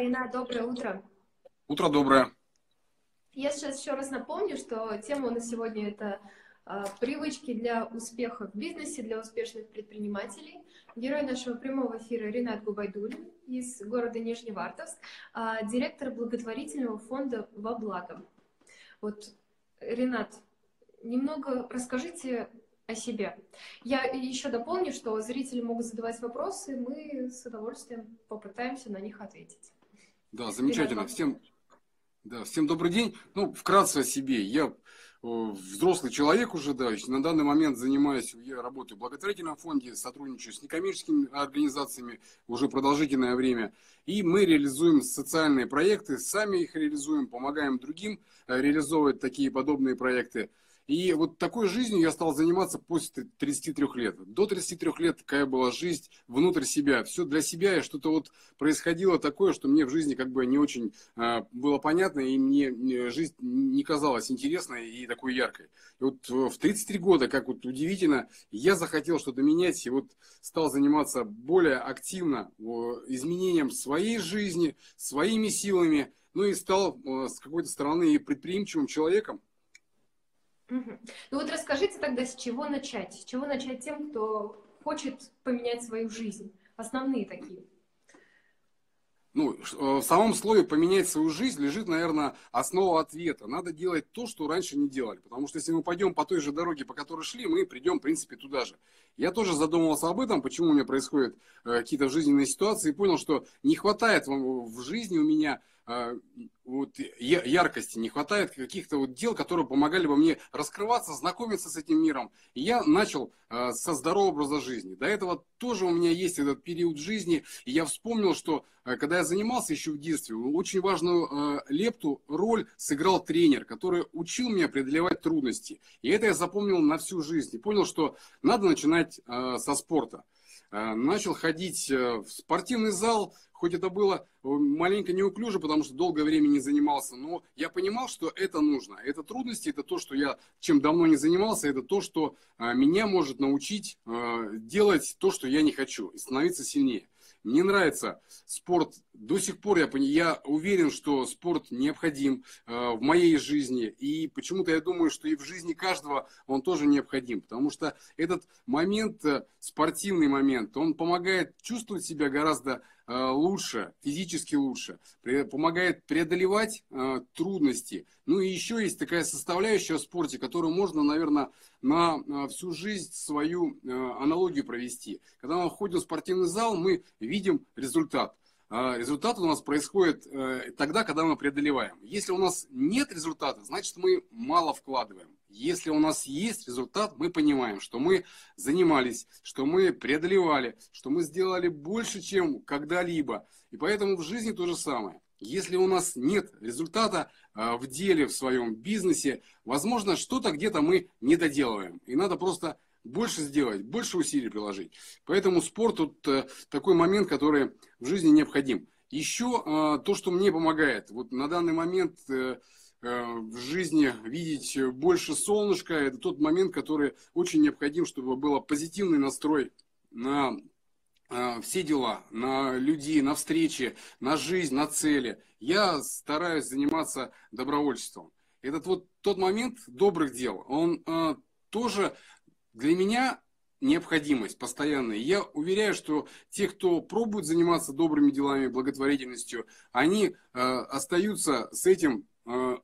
Ренат, доброе утро. Утро доброе. Я сейчас еще раз напомню, что тема у нас сегодня это а, привычки для успеха в бизнесе, для успешных предпринимателей. Герой нашего прямого эфира Ренат Губайдулин из города Нижневартовск, а, директор благотворительного фонда «Во благо». Вот, Ренат, немного расскажите о себе. Я еще дополню, что зрители могут задавать вопросы, мы с удовольствием попытаемся на них ответить. Да, замечательно. Всем, да, всем добрый день. Ну, вкратце о себе. Я э, взрослый человек уже, да, на данный момент занимаюсь, я работаю в благотворительном фонде, сотрудничаю с некоммерческими организациями уже продолжительное время. И мы реализуем социальные проекты, сами их реализуем, помогаем другим э, реализовывать такие подобные проекты. И вот такой жизнью я стал заниматься после 33 лет. До 33 лет такая была жизнь внутрь себя. Все для себя, и что-то вот происходило такое, что мне в жизни как бы не очень э, было понятно, и мне, мне жизнь не казалась интересной и такой яркой. И вот в 33 года, как вот удивительно, я захотел что-то менять, и вот стал заниматься более активно изменением своей жизни, своими силами, ну и стал э, с какой-то стороны предприимчивым человеком, Ну вот расскажите тогда, с чего начать? С чего начать тем, кто хочет поменять свою жизнь? Основные такие. Ну, э, в самом слове «поменять свою жизнь» лежит, наверное, основа ответа. Надо делать то, что раньше не делали. Потому что если мы пойдем по той же дороге, по которой шли, мы придем, в принципе, туда же. Я тоже задумывался об этом, почему у меня происходят э, какие-то жизненные ситуации, и понял, что не хватает в жизни у меня вот, яркости, не хватает каких-то вот дел, которые помогали бы мне раскрываться, знакомиться с этим миром. И я начал э, со здорового образа жизни. До этого тоже у меня есть этот период жизни. И я вспомнил, что э, когда я занимался еще в детстве, очень важную лепту, роль сыграл тренер, который учил меня преодолевать трудности. И это я запомнил на всю жизнь. И понял, что надо начинать со спорта. Начал ходить э, в спортивный зал, хоть это было э, маленько неуклюже, потому что долгое время не занимался, но я понимал, что это нужно. Это трудности, это то, что я чем давно не занимался, это то, что э, меня может научить э, делать то, что я не хочу, и становиться сильнее. Мне нравится спорт. До сих пор я, я уверен, что спорт необходим э, в моей жизни. И почему-то я думаю, что и в жизни каждого он тоже необходим. Потому что этот момент, э, спортивный момент, он помогает чувствовать себя гораздо лучше, физически лучше. Помогает преодолевать э, трудности. Ну и еще есть такая составляющая в спорте, которую можно, наверное, на э, всю жизнь свою э, аналогию провести. Когда мы входим в спортивный зал, мы видим результат. А результат у нас происходит э, тогда, когда мы преодолеваем. Если у нас нет результата, значит мы мало вкладываем. Если у нас есть результат, мы понимаем, что мы занимались, что мы преодолевали, что мы сделали больше, чем когда-либо. И поэтому в жизни то же самое. Если у нас нет результата а, в деле, в своем бизнесе, возможно, что-то где-то мы не доделываем. И надо просто больше сделать, больше усилий приложить. Поэтому спорт тут э, такой момент, который в жизни необходим. Еще а, то, что мне помогает. Вот на данный момент э, в жизни видеть больше солнышка, это тот момент, который очень необходим, чтобы был позитивный настрой на Э, все дела, на людей, на встречи, на жизнь, на цели. Я стараюсь заниматься добровольчеством. Этот вот тот момент добрых дел, он э, тоже для меня необходимость постоянная. Я уверяю, что те, кто пробует заниматься добрыми делами, благотворительностью, они э, остаются с этим э,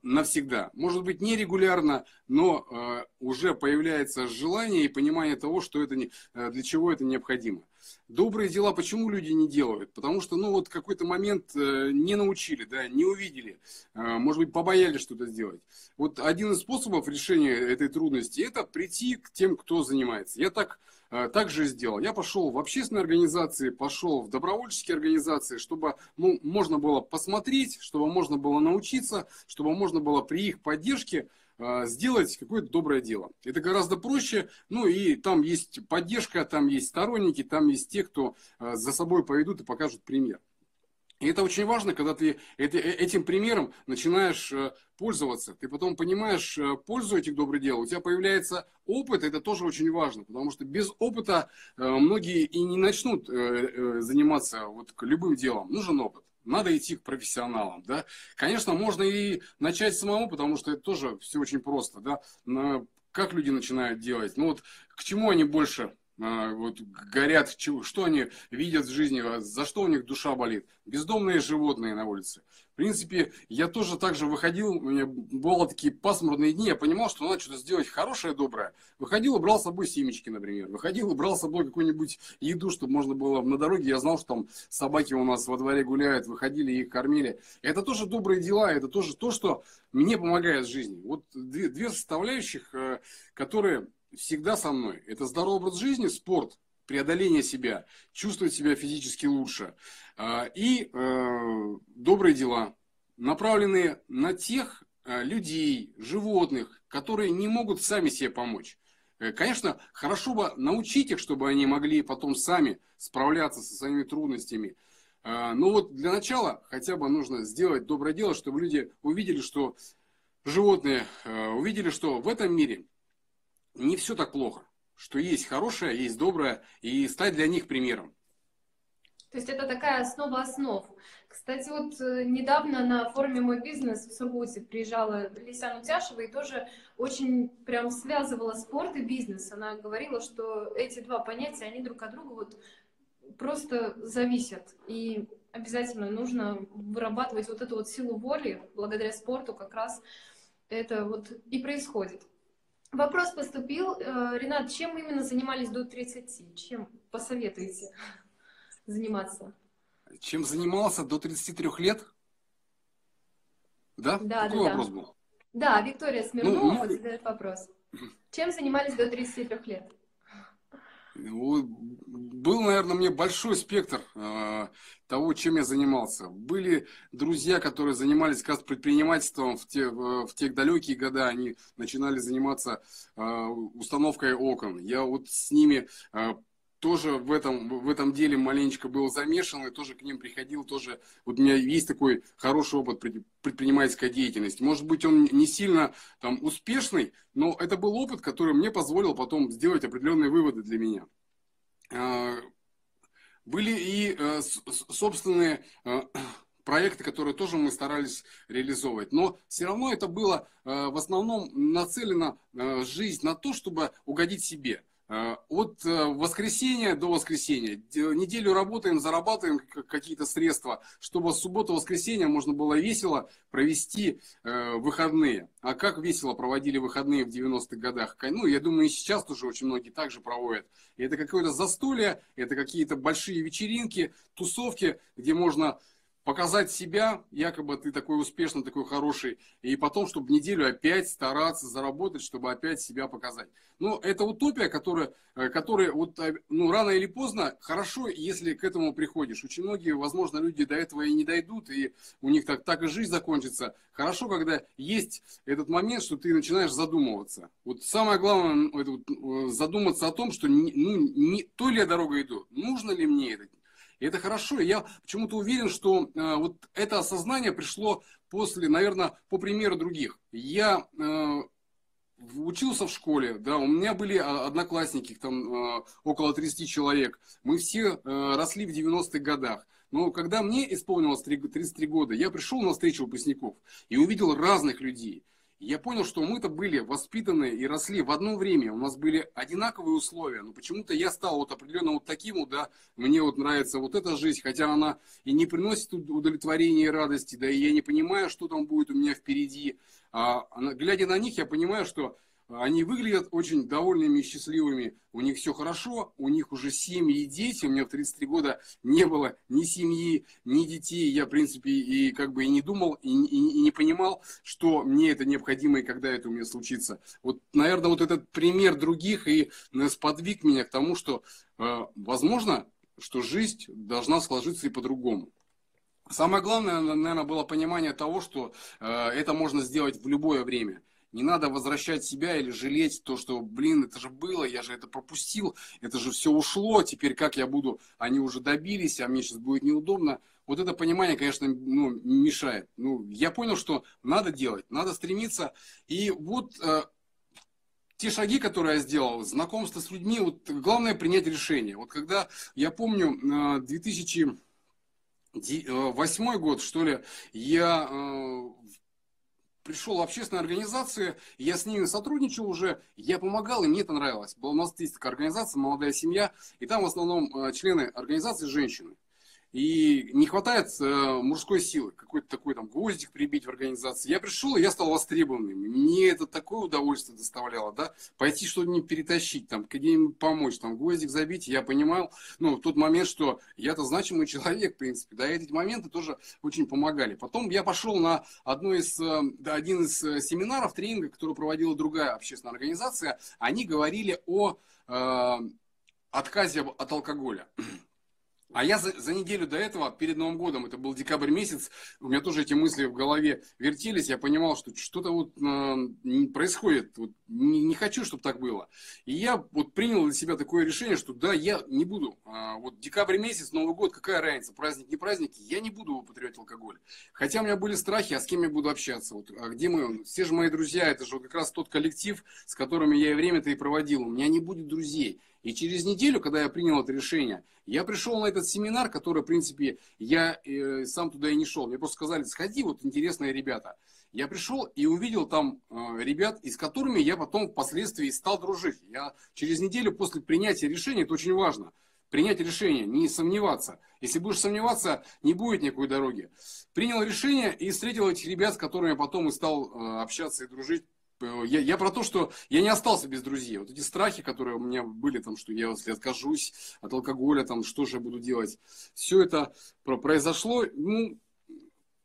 навсегда. Может быть, нерегулярно, но э, уже появляется желание и понимание того, что это не, э, для чего это необходимо. Добрые дела почему люди не делают? Потому что, ну, вот какой-то момент э, не научили, да, не увидели, э, может быть, побоялись что-то сделать. Вот один из способов решения этой трудности – это прийти к тем, кто занимается. Я так, э, так же сделал. Я пошел в общественные организации, пошел в добровольческие организации, чтобы ну, можно было посмотреть, чтобы можно было научиться, чтобы можно было при их поддержке а, сделать какое-то доброе дело. Это гораздо проще, ну и там есть поддержка, там есть сторонники, там есть те, кто а, за собой поведут и покажут пример. И это очень важно, когда ты этим примером начинаешь пользоваться. Ты потом понимаешь пользу этих добрых дел. У тебя появляется опыт, это тоже очень важно. Потому что без опыта многие и не начнут заниматься вот любым делом. Нужен опыт надо идти к профессионалам, да. Конечно, можно и начать самому, потому что это тоже все очень просто, да. Но как люди начинают делать? Ну вот к чему они больше вот, горят, что они видят в жизни, а за что у них душа болит. Бездомные животные на улице. В принципе, я тоже так же выходил, у меня бывало такие пасмурные дни, я понимал, что надо что-то сделать хорошее, доброе. Выходил и брал с собой семечки, например. Выходил и брал с собой какую-нибудь еду, чтобы можно было на дороге. Я знал, что там собаки у нас во дворе гуляют, выходили и их кормили. Это тоже добрые дела, это тоже то, что мне помогает в жизни. Вот две, две составляющих, э, которые всегда со мной. Это здоровый образ жизни, спорт, преодоление себя, чувствовать себя физически лучше. А, и э, добрые дела, направленные на тех э, людей, животных, которые не могут сами себе помочь. Э, конечно, хорошо бы научить их, чтобы они могли потом сами справляться со своими трудностями. А, но вот для начала хотя бы нужно сделать доброе дело, чтобы люди увидели, что животные увидели, что в этом мире не все так плохо, что есть хорошее, есть доброе, и стать для них примером. То есть это такая основа основ. Кстати, вот э, недавно на форуме «Мой бизнес» в Сургуте приезжала Лисяна Утяшева и тоже очень прям связывала спорт и бизнес. Она говорила, что эти два понятия, они друг от друга вот просто зависят. И обязательно нужно вырабатывать вот эту вот силу воли. Благодаря спорту как раз это вот и происходит. Вопрос поступил. Э, Ренат, чем именно занимались до 30? Чем посоветуете заниматься? Чем занимался до 33 лет? Да? Да, Какой да, вопрос да. был? Да, Виктория Смирнова ну, ну... задает вопрос. Чем занимались до 33 лет? Был, наверное, мне большой спектр э, того, чем я занимался. Были друзья, которые занимались как предпринимательством в те, в те далекие года. Они начинали заниматься э, установкой окон. Я вот с ними э, тоже в этом, в этом деле маленечко был замешан и тоже к ним приходил, тоже, вот у меня есть такой хороший опыт предпринимательской деятельности. Может быть, он не сильно там успешный, но это был опыт, который мне позволил потом сделать определенные выводы для меня. А, были и э, собственные э, проекты, которые тоже мы старались реализовывать. Но все равно это было э, в основном нацелено жизнь на то, чтобы угодить себе. Э, от э, воскресенья до воскресенья. Неделю работаем, зарабатываем какие-то средства, чтобы с субботы воскресенья можно было весело провести э, выходные. А как весело проводили выходные в 90-х годах? Ну, я думаю, и сейчас тоже очень многие также проводят. И это какое-то застолье, это какие-то большие вечеринки, тусовки, где можно показать себя, якобы ты такой успешный, такой хороший, и потом, чтобы неделю опять стараться заработать, чтобы опять себя показать. Ну, это утопия, которая, э, которая вот, э, ну, рано или поздно хорошо, если к этому приходишь. Очень многие, возможно, люди до этого и не дойдут, и у них так, так и жизнь закончится. Хорошо, когда есть этот момент, что ты начинаешь задумываться. Вот самое главное, это вот, э, задуматься о том, что ну, не той ли я дорогой иду, нужно ли мне это, и это хорошо. Я почему-то уверен, что э, вот это осознание пришло после, наверное, по примеру других. Я э, учился в школе, да, у меня были а, одноклассники, там э, около 30 человек. Мы все э, росли в 90-х годах. Но когда мне исполнилось 33 года, я пришел на встречу выпускников и увидел разных людей я понял, что мы-то были воспитаны и росли в одно время, у нас были одинаковые условия, но почему-то я стал вот определенно вот таким вот, да, мне вот нравится вот эта жизнь, хотя она и не приносит удовлетворения и радости, да, и я не понимаю, что там будет у меня впереди, а глядя на них, я понимаю, что они выглядят очень довольными и счастливыми. У них все хорошо, у них уже семьи и дети. У меня в 33 года не было ни семьи, ни детей. Я, в принципе, и как бы и не думал, и, и, и не понимал, что мне это необходимо и когда это у меня случится. Вот, наверное, вот этот пример других и сподвиг меня к тому, что, э, возможно, что жизнь должна сложиться и по-другому. Самое главное, наверное, было понимание того, что э, это можно сделать в любое время. Не надо возвращать себя или жалеть то, что, блин, это же было, я же это пропустил, это же все ушло, теперь как я буду, они уже добились, а мне сейчас будет неудобно. вот это понимание, конечно, ну, мешает. Ну, я понял, что надо делать, надо стремиться. И вот э, те шаги, которые я сделал, знакомство с людьми, вот главное принять решение. Вот когда, я помню, 2008 э, э, год, что ли, я э, пришел в общественные организации, я с ними сотрудничал уже, я помогал, и мне это нравилось. Была у нас есть такая организация «Молодая семья», и там в основном члены организации женщины. И не хватает э, мужской силы, какой-то такой там гвоздик прибить в организации. Я пришел, и я стал востребованным. Мне это такое удовольствие доставляло, да, пойти что-нибудь перетащить, там, где-нибудь помочь, там, гвоздик забить. Я понимал, ну, в тот момент, что я-то значимый человек, в принципе, да, и эти моменты тоже очень помогали. Потом я пошел на одну из, э, да, один из э, семинаров, тренинга, который проводила другая общественная организация. Они говорили о э, отказе от алкоголя. А я за, за неделю до этого, перед Новым годом, это был декабрь месяц, у меня тоже эти мысли в голове вертелись, я понимал, что что-то вот э, происходит, вот, не, не хочу, чтобы так было. И я вот принял для себя такое решение, что да, я не буду, э, вот декабрь месяц, Новый год, какая разница, праздник, не праздник, я не буду употреблять алкоголь. Хотя у меня были страхи, а с кем я буду общаться, вот, а где мы, все же мои друзья, это же как раз тот коллектив, с которыми я и время-то и проводил, у меня не будет друзей. И через неделю, когда я принял это решение, я пришел на этот семинар, который, в принципе, я э, сам туда и не шел. Мне просто сказали, сходи, вот интересные ребята. Я пришел и увидел там э, ребят, и с которыми я потом впоследствии стал дружить. Я через неделю после принятия решения, это очень важно, принять решение, не сомневаться. Если будешь сомневаться, не будет никакой дороги. Принял решение и встретил этих ребят, с которыми потом и стал э, общаться и дружить я, я про то, что я не остался без друзей. Вот эти страхи, которые у меня были, там, что я, если откажусь от алкоголя, там, что же я буду делать, все это произошло. Ну,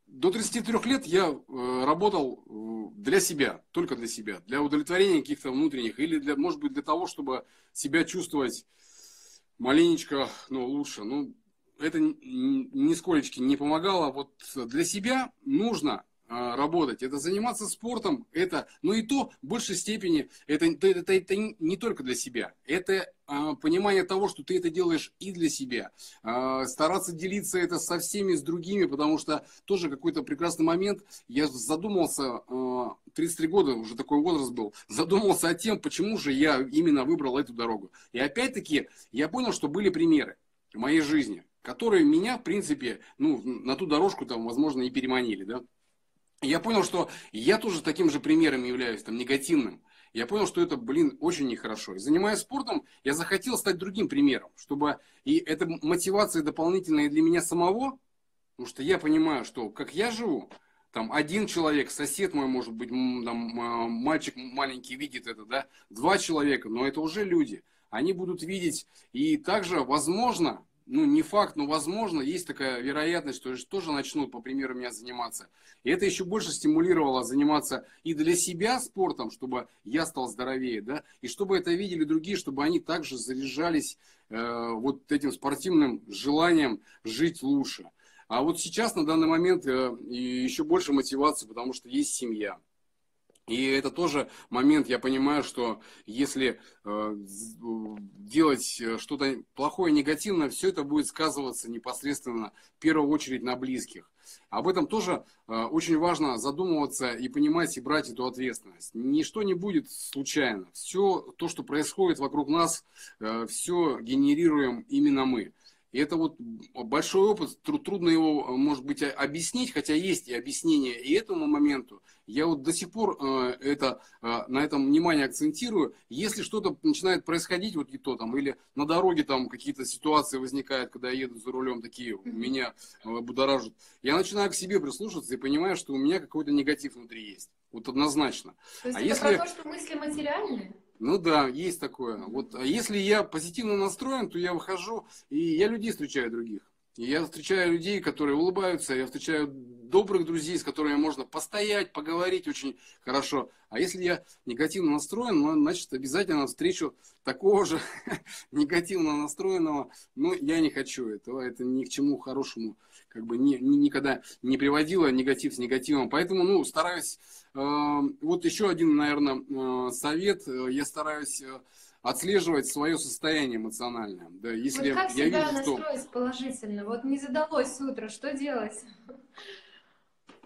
до 33 лет я э, работал э, для себя, только для себя, для удовлетворения каких-то внутренних, или, для, может быть, для того, чтобы себя чувствовать маленечко ну, лучше. Ну, это нисколечки не помогало. Вот для себя нужно работать, это заниматься спортом, это, но и то в большей степени, это, это, это, это не только для себя, это а, понимание того, что ты это делаешь и для себя, а, стараться делиться это со всеми, с другими, потому что тоже какой-то прекрасный момент, я задумался, а, 33 года, уже такой возраст был, задумался о тем, почему же я именно выбрал эту дорогу. И опять-таки я понял, что были примеры в моей жизни, которые меня, в принципе, ну, на ту дорожку там, возможно, и переманили, да я понял, что я тоже таким же примером являюсь, там, негативным. Я понял, что это, блин, очень нехорошо. И занимаясь спортом, я захотел стать другим примером, чтобы и это мотивация дополнительная для меня самого, потому что я понимаю, что как я живу, там один человек, сосед мой, может быть, там, мальчик маленький видит это, да, два человека, но это уже люди. Они будут видеть, и также, возможно, ну, не факт, но возможно, есть такая вероятность, что тоже начнут, по примеру, меня заниматься. И это еще больше стимулировало заниматься и для себя спортом, чтобы я стал здоровее, да, и чтобы это видели другие, чтобы они также заряжались э, вот этим спортивным желанием жить лучше. А вот сейчас, на данный момент, э, еще больше мотивации, потому что есть семья. И это тоже момент, я понимаю, что если э, делать э, что-то плохое, негативное, все это будет сказываться непосредственно в первую очередь на близких. Об этом тоже э, очень важно задумываться и понимать и брать эту ответственность. Ничто не будет случайно. Все то, что происходит вокруг нас, э, все генерируем именно мы. И это вот большой опыт, трудно его, э, может быть, объяснить, хотя есть и объяснение и этому моменту. Я вот до сих пор э, это, э, на этом внимание акцентирую. Если что-то начинает происходить, вот и то там, или на дороге там какие-то ситуации возникают, когда я еду за рулем, такие меня будоражат, я начинаю к себе прислушиваться и понимаю, что у меня какой-то негатив внутри есть. Вот однозначно. То есть а это если... про то, что мысли материальные? Ну да, есть такое. Вот а если я позитивно настроен, то я выхожу, и я людей встречаю других. Я встречаю людей, которые улыбаются, я встречаю добрых друзей, с которыми можно постоять, поговорить очень хорошо. А если я негативно настроен, ну, значит, обязательно встречу такого же негативно настроенного. Но я не хочу этого, это ни к чему хорошему как бы ни, ни, никогда не приводило негатив с негативом. Поэтому, ну, стараюсь... Э, вот еще один, наверное, э, совет. Я стараюсь... Э, отслеживать свое состояние эмоциональное. Да, если вот как я себя вижу, настроить что... положительно? Вот не задалось утро, что делать?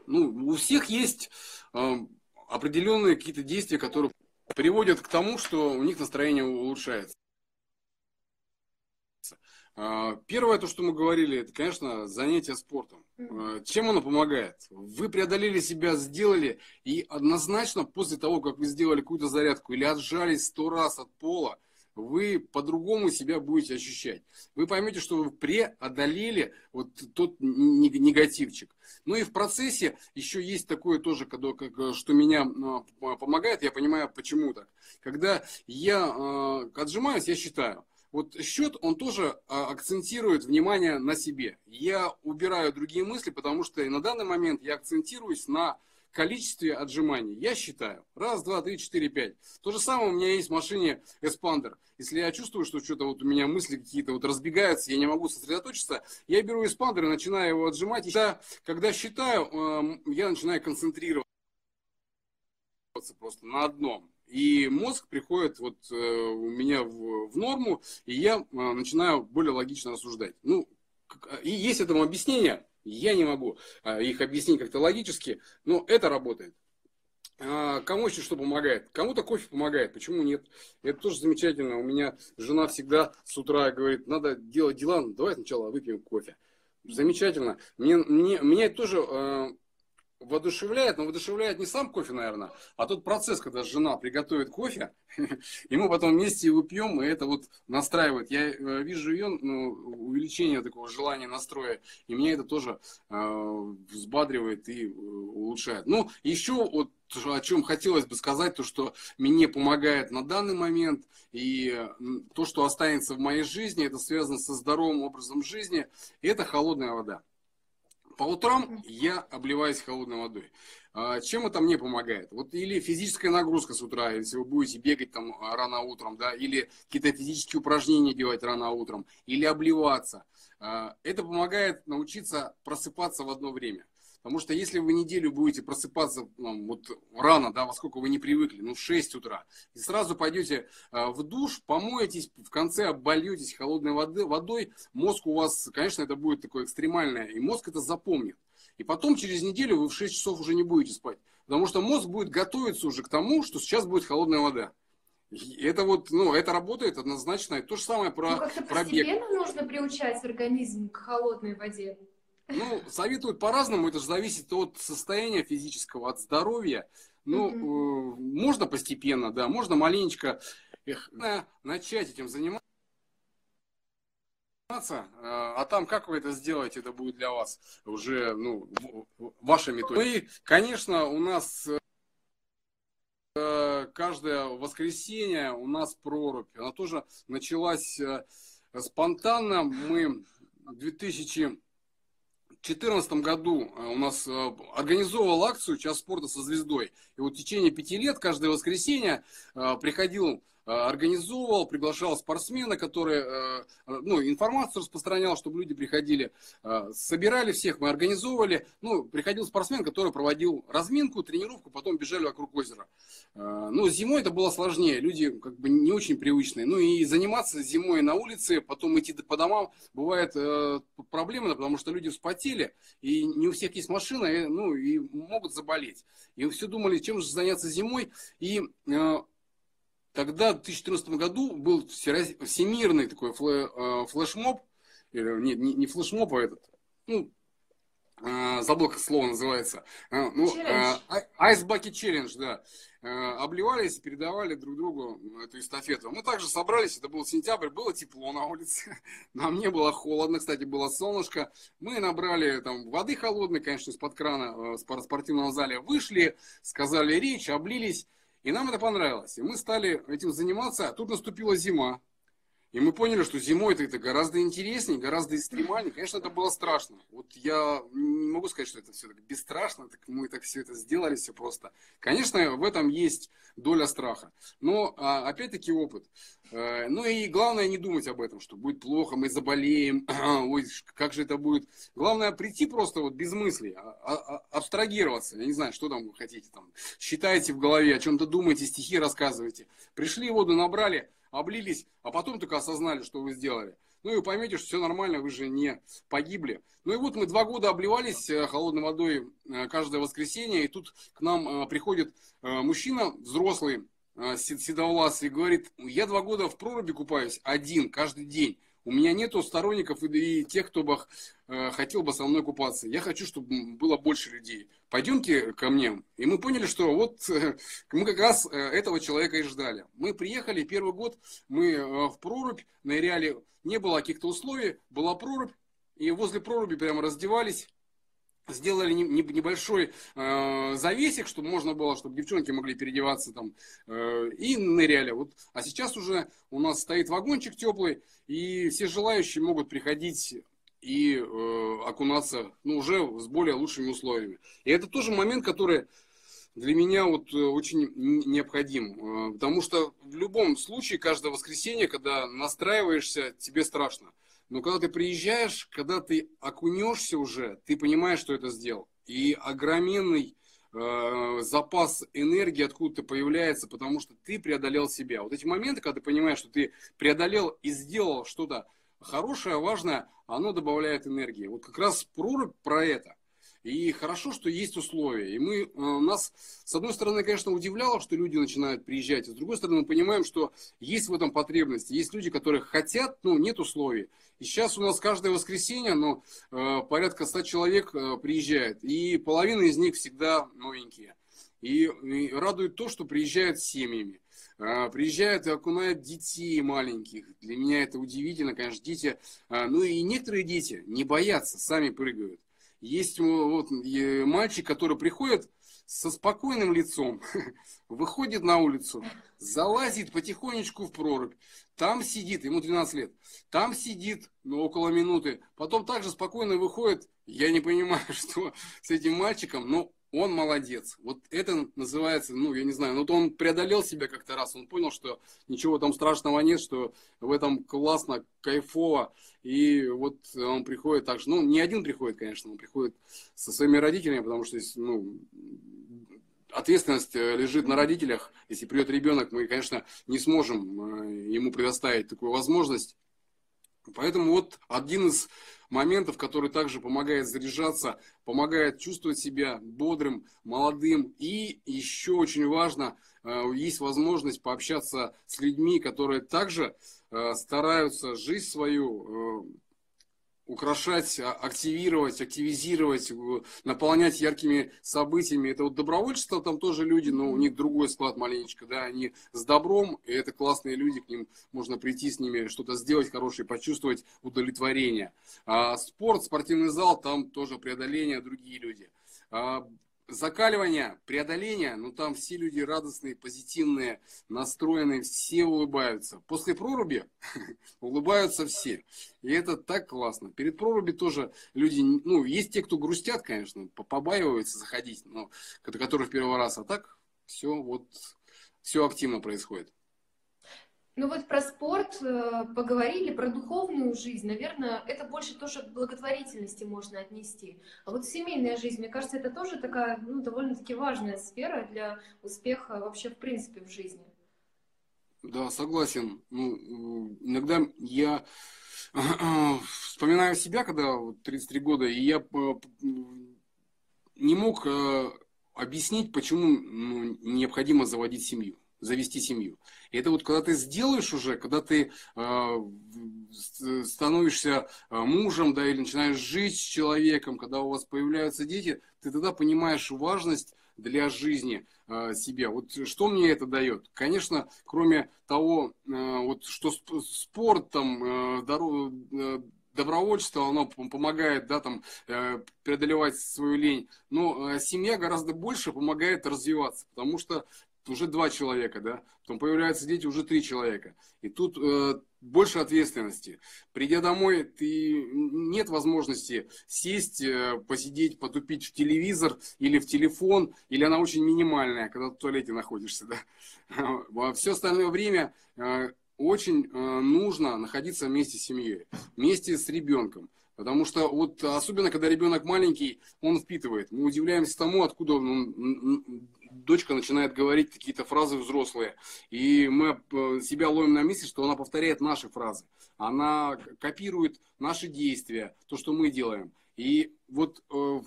Ну, у всех есть э, определенные какие-то действия, которые приводят к тому, что у них настроение улучшается. А, первое, то, что мы говорили, это, конечно, занятие спортом. А, чем оно помогает? Вы преодолели себя, сделали, и однозначно после того, как вы сделали какую-то зарядку или отжались сто раз от пола, вы по-другому себя будете ощущать. Вы поймете, что вы преодолели вот тот негативчик. Ну и в процессе еще есть такое тоже, что меня а, помогает, я понимаю, почему так. Когда я отжимаюсь, я считаю – вот счет, он тоже а, акцентирует внимание на себе. Я убираю другие мысли, потому что на данный момент я акцентируюсь на количестве отжиманий. Я считаю. Раз, два, три, четыре, пять. То же самое у меня есть в машине Эспандер. Если я чувствую, что что-то вот у меня мысли какие-то вот разбегаются, я не могу сосредоточиться, я беру Эспандер и начинаю его отжимать. И когда, когда считаю, я начинаю концентрироваться просто на одном. И мозг приходит вот э, у меня в, в норму, и я э, начинаю более логично рассуждать. Ну, и есть этому объяснение, я не могу э, их объяснить как-то логически, но это работает. А кому еще что помогает? Кому-то кофе помогает, почему нет? Это тоже замечательно. У меня жена всегда с утра говорит, надо делать дела, ну, давай сначала выпьем кофе. Замечательно. Мне, мне, меня тоже воодушевляет, но воодушевляет не сам кофе, наверное, а тот процесс, когда жена приготовит кофе, и мы потом вместе его пьем, и это вот настраивает. Я э, вижу ее ну, увеличение такого желания настроя, и меня это тоже э, взбадривает и э, улучшает. Ну, еще вот о чем хотелось бы сказать, то, что мне помогает на данный момент, и то, что останется в моей жизни, это связано со здоровым образом жизни, это холодная вода. По утрам я обливаюсь холодной водой. А, чем это мне помогает? Вот или физическая нагрузка с утра, если вы будете бегать там а, рано утром, да, или какие-то физические упражнения делать рано утром, или обливаться. А, это помогает научиться просыпаться в одно время. Потому что если вы неделю будете просыпаться ну, вот рано, да, во сколько вы не привыкли, ну, в 6 утра, и сразу пойдете э, в душ, помоетесь, в конце обольетесь холодной воды, водой, мозг у вас, конечно, это будет такое экстремальное, и мозг это запомнит. И потом через неделю вы в 6 часов уже не будете спать. Потому что мозг будет готовиться уже к тому, что сейчас будет холодная вода. И это вот, ну, это работает однозначно. То же самое про, ну, как-то про бег. нужно приучать организм к холодной воде. Ну, советуют по-разному, это же зависит от состояния физического, от здоровья. Ну, mm-hmm. можно постепенно, да, можно маленечко эх, начать этим заниматься. А там, как вы это сделаете, это будет для вас уже, ну, ваша методика. Ну и, конечно, у нас э, каждое воскресенье у нас прорубь. Она тоже началась э, спонтанно. Мы в 2000 2014 году э, у нас э, организовывал акцию «Час спорта со звездой». И вот в течение пяти лет каждое воскресенье э, приходил организовывал, приглашал спортсмена, который э, ну, информацию распространял, чтобы люди приходили, э, собирали всех, мы организовывали. Ну, приходил спортсмен, который проводил разминку, тренировку, потом бежали вокруг озера. Ну, зимой это было сложнее, люди как бы не очень привычные. Ну и заниматься зимой на улице, потом идти по домам, бывает проблемно, потому что люди вспотели, и не у всех есть машина, и, ну и могут заболеть. И все думали, чем же заняться зимой. И Тогда в 2014 году был всемирный такой э, флешмоб, не, не, флешмоб, а этот, ну, э, забыл, как слово называется. Э, ну, Ice Bucket Challenge, да. Обливались передавали друг другу эту эстафету. Мы также собрались, это был сентябрь, было тепло на улице. Нам не было холодно, кстати, было солнышко. Мы набрали там воды холодной, конечно, из-под крана в спортивном зале. Вышли, сказали речь, облились. И нам это понравилось. И мы стали этим заниматься. А тут наступила зима. И мы поняли, что зимой это, это гораздо интереснее, гораздо экстремальнее. Конечно, это было страшно. Вот я не могу сказать, что это все так бесстрашно, так мы так все это сделали, все просто. Конечно, в этом есть доля страха. Но, а, опять-таки, опыт. Э, ну и главное не думать об этом, что будет плохо, мы заболеем, ой, как же это будет. Главное прийти просто вот без мыслей, а, а, абстрагироваться. Я не знаю, что там вы хотите. Там, считаете в голове, о чем-то думаете, стихи рассказываете. Пришли, воду набрали, облились, а потом только осознали, что вы сделали. Ну и поймете, что все нормально, вы же не погибли. Ну и вот мы два года обливались э, холодной водой э, каждое воскресенье, и тут к нам э, приходит мужчина взрослый, седовласый, говорит, я два года в проруби купаюсь один, каждый день. У меня нету сторонников и, тех, кто бы э, хотел бы со мной купаться. Я хочу, чтобы было больше людей. Пойдемте ко мне. И мы поняли, что вот э, мы как раз э, этого человека и ждали. Мы приехали, первый год мы э, в прорубь ныряли. Не было каких-то условий, была прорубь. И возле проруби прямо раздевались сделали небольшой э, завесик, чтобы можно было, чтобы девчонки могли переодеваться там э, и ныряли. Вот, а сейчас уже у нас стоит вагончик теплый, и все желающие могут приходить и э, окунаться, ну, уже с более лучшими условиями. И это тоже момент, который для меня вот э, очень необходим, э, потому что в любом случае каждое воскресенье, когда настраиваешься, тебе страшно. Но когда ты приезжаешь, когда ты окунешься уже, ты понимаешь, что это сделал. И огроменный э, запас энергии откуда-то появляется, потому что ты преодолел себя. Вот эти моменты, когда ты понимаешь, что ты преодолел и сделал что-то хорошее, важное, оно добавляет энергии. Вот как раз прорубь про это. И хорошо, что есть условия. И мы, э, нас, с одной стороны, конечно, удивляло, что люди начинают приезжать, а с другой стороны, мы понимаем, что есть в этом потребность. Есть люди, которые хотят, но нет условий. И сейчас у нас каждое воскресенье, ну, э, порядка 100 человек э, приезжает. И половина из них всегда новенькие. И, и радует то, что приезжают с семьями. Приезжают и окунают детей маленьких. Для меня это удивительно, конечно, дети. Ну и некоторые дети не боятся, сами прыгают. Есть вот мальчик, который приходит со спокойным лицом, выходит на улицу, залазит потихонечку в прорубь, там сидит, ему 12 лет, там сидит ну, около минуты, потом также спокойно выходит, я не понимаю, что с этим мальчиком, но он молодец. Вот это называется, ну, я не знаю, ну, вот он преодолел себя как-то раз, он понял, что ничего там страшного нет, что в этом классно, кайфово, и вот он приходит так же, ну, не один приходит, конечно, он приходит со своими родителями, потому что, ну, ответственность э, лежит на родителях. Если придет ребенок, мы, конечно, не сможем э, ему предоставить такую возможность. Поэтому вот один из моментов, который также помогает заряжаться, помогает чувствовать себя бодрым, молодым. И еще очень важно, э, есть возможность пообщаться с людьми, которые также э, стараются жизнь свою э, украшать, а, активировать, активизировать, наполнять яркими событиями. Это вот добровольчество, там тоже люди, но у них другой склад маленечко, да, они с добром, и это классные люди, к ним можно прийти с ними, что-то сделать хорошее, почувствовать удовлетворение. А спорт, спортивный зал, там тоже преодоление, другие люди. А закаливание, преодоление, ну там все люди радостные, позитивные, настроенные, все улыбаются. После проруби улыбаются все. И это так классно. Перед проруби тоже люди, ну, есть те, кто грустят, конечно, побаиваются заходить, но, которые в первый раз, а так все вот, все активно происходит. Ну вот про спорт э, поговорили, про духовную жизнь. Наверное, это больше тоже к благотворительности можно отнести. А вот семейная жизнь, мне кажется, это тоже такая, ну, довольно-таки важная сфера для успеха вообще в принципе в жизни. Да, согласен. Ну, иногда я вспоминаю себя, когда 33 года, и я не мог э, объяснить, почему ну, необходимо заводить семью завести семью. И это вот когда ты сделаешь уже, когда ты э, становишься э, мужем, да, или начинаешь жить с человеком, когда у вас появляются дети, ты тогда понимаешь важность для жизни э, себя. Вот что мне это дает? Конечно, кроме того, э, вот что спорт, там, э, здоров, э, добровольчество, оно помогает, да, там, э, преодолевать свою лень. Но э, семья гораздо больше помогает развиваться, потому что уже два человека, да, потом появляются дети, уже три человека. И тут э, больше ответственности. Придя домой, ты нет возможности сесть, э, посидеть, потупить в телевизор или в телефон, или она очень минимальная, когда в туалете находишься, да. А все остальное время э, очень э, нужно находиться вместе с семьей, вместе с ребенком. Потому что вот особенно, когда ребенок маленький, он впитывает. Мы удивляемся тому, откуда он, дочка начинает говорить какие-то фразы взрослые. И мы э, себя ловим на мысли, что она повторяет наши фразы. Она копирует наши действия, то, что мы делаем. И вот э,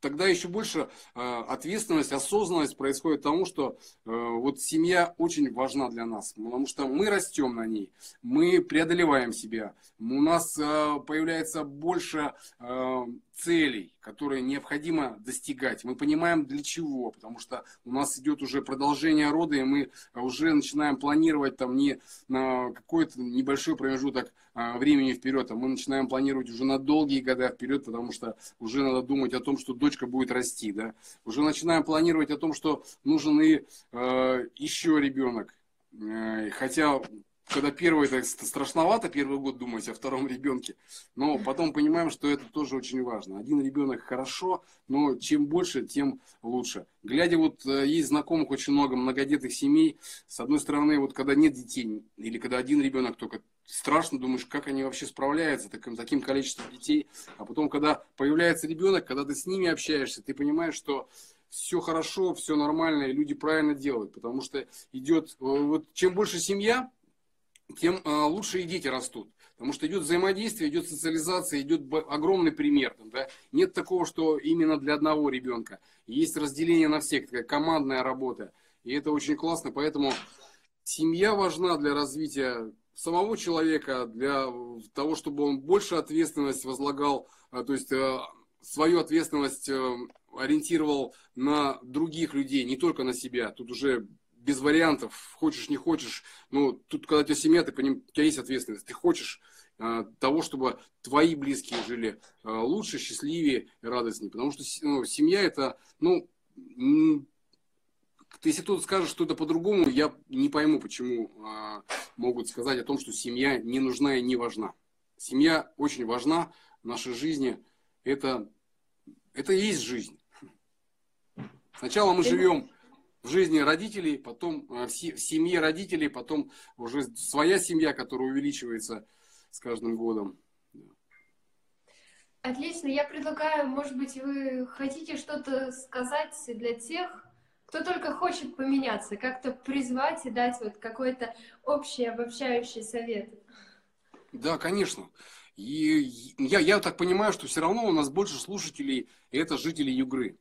тогда еще больше э, ответственность, осознанность происходит тому, что вот семья очень важна для нас, потому что мы растем на ней, мы преодолеваем себя, у нас появляется больше целей, которые необходимо достигать. Мы понимаем для чего, потому что у нас идет уже продолжение рода, и мы уже начинаем планировать там не на какой-то небольшой промежуток а, времени вперед, а мы начинаем планировать уже на долгие года вперед, потому что уже надо думать о том, что дочка будет расти, да. Уже начинаем планировать о том, что нужен и э, еще ребенок. Э, хотя когда первый, это страшновато первый год думать о втором ребенке, но потом понимаем, что это тоже очень важно. Один ребенок хорошо, но чем больше, тем лучше. Глядя, вот э, есть знакомых очень много многодетных семей, с одной стороны, вот когда нет детей, или когда один ребенок только, страшно, думаешь, как они вообще справляются таким, таким количеством детей, а потом, когда появляется ребенок, когда ты с ними общаешься, ты понимаешь, что все хорошо, все нормально, и люди правильно делают, потому что идет, э, вот чем больше семья, тем а, лучше и дети растут. Потому что идет взаимодействие, идет социализация, идет огромный пример. Да? Нет такого, что именно для одного ребенка. Есть разделение на всех, такая командная работа. И это очень классно. Поэтому семья важна для развития самого человека, для того, чтобы он больше ответственность возлагал, а, то есть а, свою ответственность э, ориентировал на других людей, не только на себя. Тут уже без вариантов, хочешь, не хочешь. Ну, тут, когда у тебя семья, ты поним, у тебя есть ответственность. Ты хочешь э, того, чтобы твои близкие жили э, лучше, счастливее и радостнее. Потому что ну, семья это, ну, если кто-то скажет, что это по-другому, я не пойму, почему э, могут сказать о том, что семья не нужна и не важна. Семья очень важна в нашей жизни. Это, это и есть жизнь. Сначала мы живем в жизни родителей, потом э, в семье родителей, потом уже своя семья, которая увеличивается с каждым годом. Отлично. Я предлагаю, может быть, вы хотите что-то сказать для тех, кто только хочет поменяться, как-то призвать и дать вот какой-то общий обобщающий совет. Да, конечно. И я, я так понимаю, что все равно у нас больше слушателей, это жители Югры.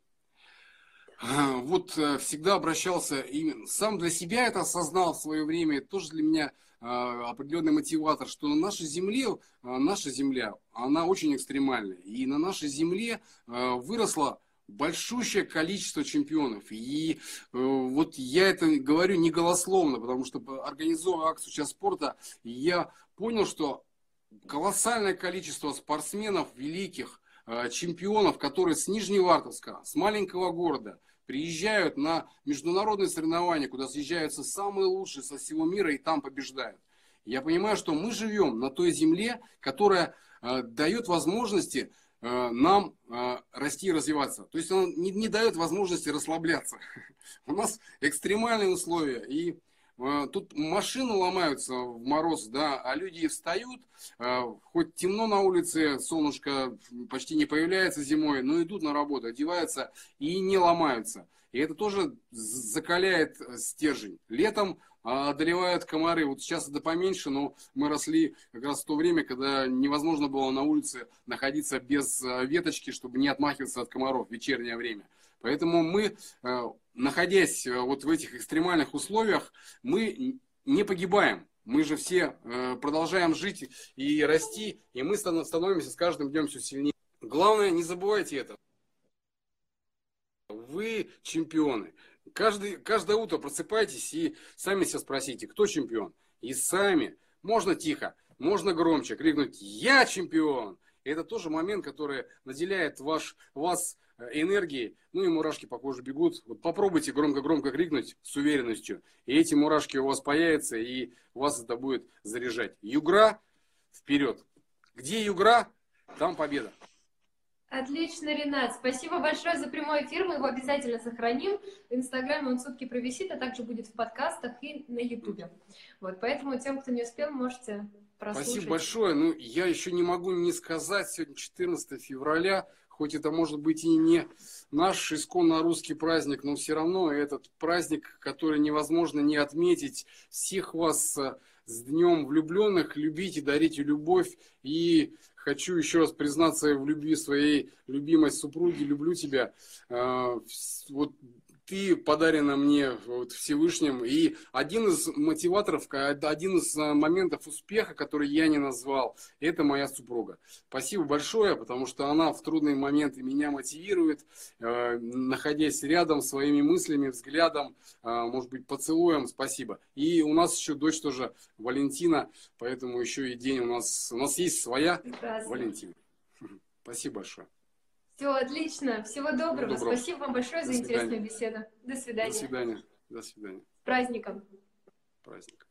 А, вот э, всегда обращался именно, сам для себя это осознал в свое время, это тоже для меня а, определенный мотиватор, что на нашей земле, а, наша земля, она очень экстремальная. И на нашей земле выросло большущее количество чемпионов. И э, вот я это говорю не голословно, потому что организовывая акцию «Час спорта», я понял, что колоссальное количество спортсменов великих, чемпионов, которые с Нижневартовска, с маленького города, приезжают на международные соревнования, куда съезжаются самые лучшие со всего мира и там побеждают. Я понимаю, что мы живем на той земле, которая э, дает возможности э, нам э, расти и развиваться. То есть она не, не дает возможности расслабляться. У нас экстремальные условия. И Э, тут машины ломаются в мороз, да, а люди встают, э, хоть темно на улице, солнышко почти не появляется зимой, но идут на работу, одеваются и не ломаются. И это тоже закаляет э, стержень. Летом одолевают комары. Вот сейчас это поменьше, но мы росли как раз в то время, когда невозможно было на улице находиться без веточки, чтобы не отмахиваться от комаров в вечернее время. Поэтому мы, э, находясь э, вот в этих экстремальных условиях, мы не погибаем. Мы же все э, продолжаем жить и расти, и мы становимся с каждым днем все сильнее. Главное, не забывайте это. Вы чемпионы. Каждый, каждое утро просыпайтесь и сами себя спросите, кто чемпион. И сами, можно тихо, можно громче крикнуть «Я чемпион!» Это тоже момент, который наделяет ваш, вас энергии, ну и мурашки по коже бегут. Вот попробуйте громко-громко крикнуть с уверенностью, и эти мурашки у вас появятся, и вас это будет заряжать. Югра вперед. Где Югра, там победа. Отлично, Ренат. Спасибо большое за прямой эфир. Мы его обязательно сохраним. В Инстаграме он сутки провисит, а также будет в подкастах и на Ютубе. Вот, поэтому тем, кто не успел, можете прослушать. Спасибо большое. Ну, я еще не могу не сказать, сегодня 14 февраля, хоть это может быть и не наш исконно русский праздник, но все равно этот праздник, который невозможно не отметить. Всех вас э, с Днем влюбленных, любите, дарите любовь. И хочу еще раз признаться в любви своей любимой супруги, люблю тебя. Э, вот ты подарена мне вот, Всевышним. И один из мотиваторов, один из э, моментов успеха, который я не назвал, это моя супруга. Спасибо большое, потому что она в трудные моменты меня мотивирует, э, находясь рядом своими мыслями, взглядом, э, может быть, поцелуем. Спасибо. И у нас еще дочь тоже Валентина, поэтому еще и день у нас, у нас есть своя Прекрасно. Валентина. Спасибо большое. Все отлично. Всего доброго. доброго. Спасибо вам большое До за свидания. интересную беседу. До свидания. До свидания. До свидания. С праздником. Праздник.